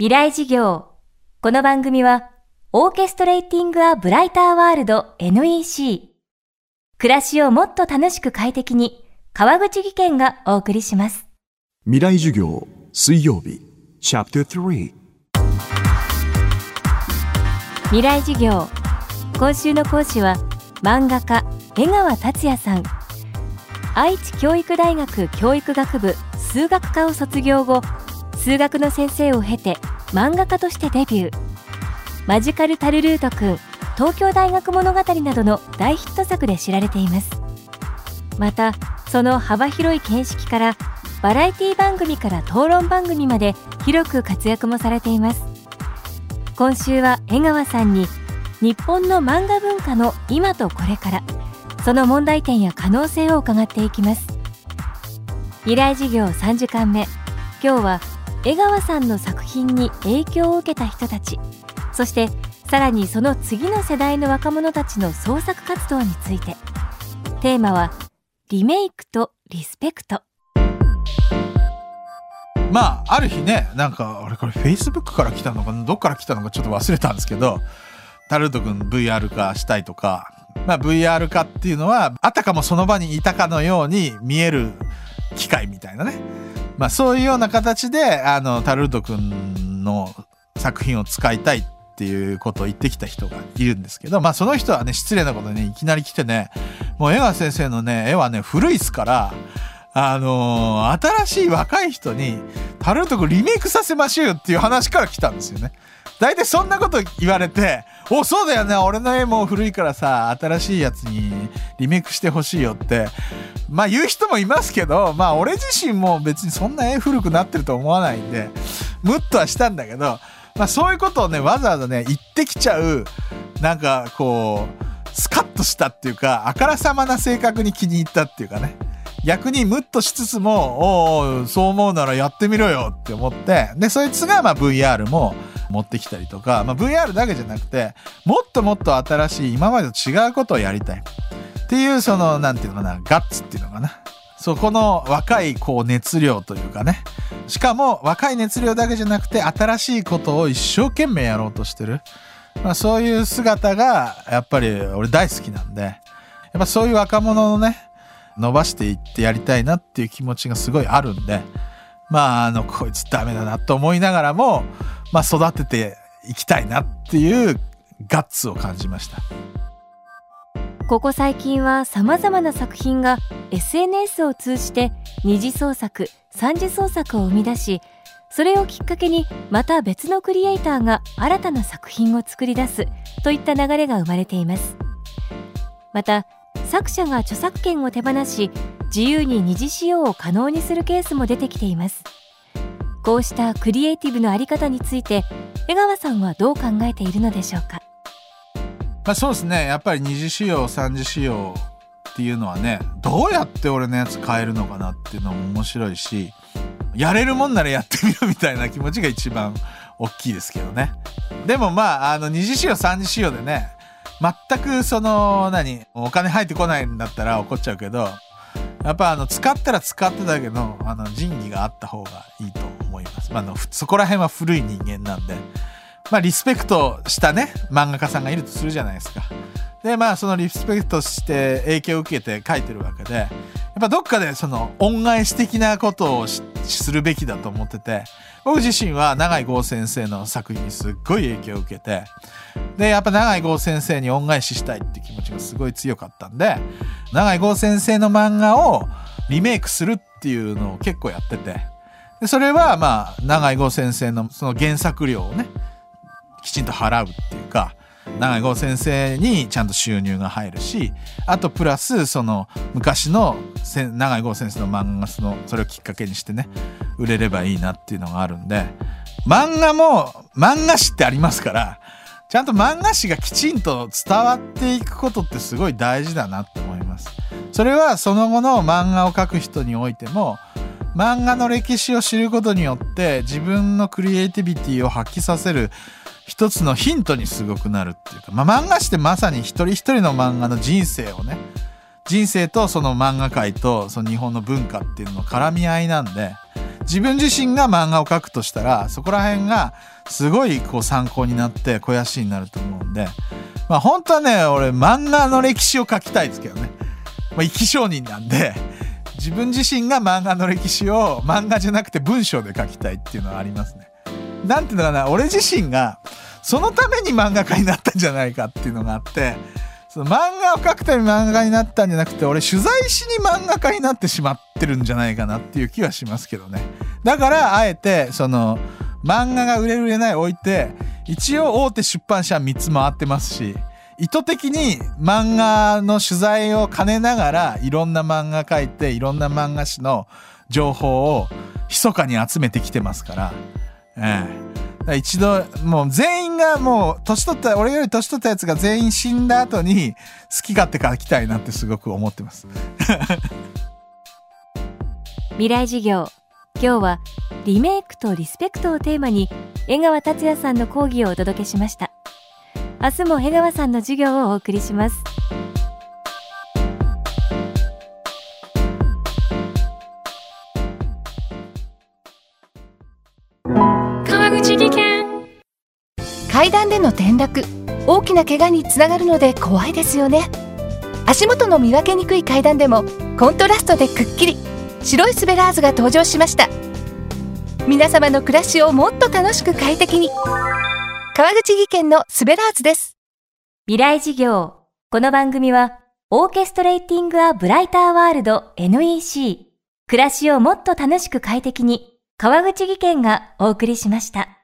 未来事業。この番組は、オーケストレーティング・ア・ブライター・ワールド NEC。暮らしをもっと楽しく快適に、川口義賢がお送りします。未来授業水曜日チャプター3未来事業。今週の講師は、漫画家、江川達也さん。愛知教育大学教育学部数学科を卒業後、数学の先生を経て漫画家としてデビュー。マジカルタルルートくん東京大学物語などの大ヒット作で知られています。またその幅広い見識からバラエティ番組から討論番組まで広く活躍もされています。今週は江川さんに日本の漫画文化の今とこれからその問題点や可能性を伺っていきます。未来事業3時間目。今日は江川さんの作品に影響を受けた人たち。そしてさらにその次の世代の若者たちの創作活動について。テーマはリメイクとリスペクト。まあある日ねなんかあれこれフェイスブックから来たのかどっから来たのかちょっと忘れたんですけどタルト君 VR 化したいとか、まあ、VR 化っていうのはあたかもその場にいたかのように見える機械みたいなね。まあ、そういうような形であのタルート君の作品を使いたいっていうことを言ってきた人がいるんですけど、まあ、その人はね失礼なことねいきなり来てねもう江川先生のね絵はね古いっすからあのー、新しい若い人にタルート君リメイクさせましょうよっていう話から来たんですよね。大体そんなこと言われておそうだよね。俺の絵も古いからさ新しいやつにリメイクしてほしいよって。まあ言う人もいますけどまあ俺自身も別にそんな絵古くなってると思わないんでムッとはしたんだけど、まあ、そういうことをねわざわざね言ってきちゃうなんかこうスカッとしたっていうかあからさまな性格に気に入ったっていうかね。逆にムッとしつつもおうおうそう思うならやってみろよって思ってでそいつがまあ VR も持ってきたりとか、まあ、VR だけじゃなくてもっともっと新しい今までと違うことをやりたい。っていうその何て言うのかなガッツっていうのかな。そこの若いこう熱量というかね。しかも若い熱量だけじゃなくて新しいことを一生懸命やろうとしてる、まあ、そういう姿がやっぱり俺大好きなんで。やっぱそういう若者のね伸ばしていってやりたいなっていう気持ちがすごいあるんで。まああのこいつダメだなと思いながらもまあ、育てていきたいなっていうガッツを感じました。ここ最近はさまざまな作品が SNS を通じて二次創作三次創作を生み出しそれをきっかけにまた別のクリエイターが新たな作品を作り出すといった流れが生まれています。また作者が著作権を手放し自由に二次使用を可能にするケースも出てきています。こうしたクリエイティブのあり方について江川さんはどう考えているのでしょうか、まあ、そうですね。やっぱり二次使用三次使用っていうのはねどうやって俺のやつ変えるのかなっていうのも面白いしやれるもんならやってみろみたいな気持ちが一番大きいですけどね。でもまああの二次使用三次使用でね全くその何お金入ってこないんだったら怒っちゃうけどやっぱあの使ったら使ってたけどあの仁義があった方がいいとます。まあ、のそこら辺は古い人間なんで、まあ、リスペクトしたね漫画家さんがいるとするじゃないですか。でまあそのリスペクトして影響を受けて書いてるわけでやっぱどっかでその恩返し的なことをするべきだと思ってて僕自身は永井豪先生の作品にすっごい影響を受けてでやっぱ永井豪先生に恩返ししたいって気持ちがすごい強かったんで永井豪先生の漫画をリメイクするっていうのを結構やっててでそれはまあ永井豪先生のその原作料をねきちんと払うっていうか永井豪先生にちゃんと収入が入るしあとプラスその昔の永井豪先生の漫画そのそれをきっかけにしてね売れればいいなっていうのがあるんで漫画も漫画誌ってありますからちゃんと漫画誌がきちんと伝わっていくことってすごい大事だなって思います。それはその後の漫画を描く人においても漫画の歴史を知ることによって自分のクリエイティビティを発揮させる一つのヒントにすごくなるっていうか、まあ、漫画誌ってまさに一人一人の漫画の人生をね人生とその漫画界とその日本の文化っていうのの絡み合いなんで自分自身が漫画を描くとしたらそこら辺がすごいこう参考になって肥やしになると思うんでまあ本当はね俺漫画の歴史を書きたいですけどね、まあ、生き証人なんで。自分自身が漫画の歴史を漫画じゃなくて文章で書きたいっていうのはありますね。なんていうのかな俺自身がそのために漫画家になったんじゃないかっていうのがあってその漫画を描くために漫画家になったんじゃなくて俺取材しに漫画家になってしまってるんじゃないかなっていう気はしますけどねだからあえてその漫画が売れる売れない置いて一応大手出版社3つ回ってますし意図的に漫画の取材を兼ねながらいろんな漫画描いていろんな漫画誌の情報を密かに集めてきてますから。ええ、一度もう全員がもう年取った俺より年取ったやつが全員死んだ後に好き勝手書きたいなってすごく思ってます。未来授業。今日はリメイクとリスペクトをテーマに江川達也さんの講義をお届けしました。明日も江川さんの授業をお送りします。川口技研。階段での転落。大きな怪我につながるので怖いですよね。足元の見分けにくい階段でもコントラストでくっきり。白いスベラーズが登場しました。皆様の暮らしをもっと楽しく快適に川口技研のスベラーズです。未来事業。この番組はオーケストレーティングアブライターワールド NEC 暮らしをもっと楽しく快適に川口技研がお送りしました。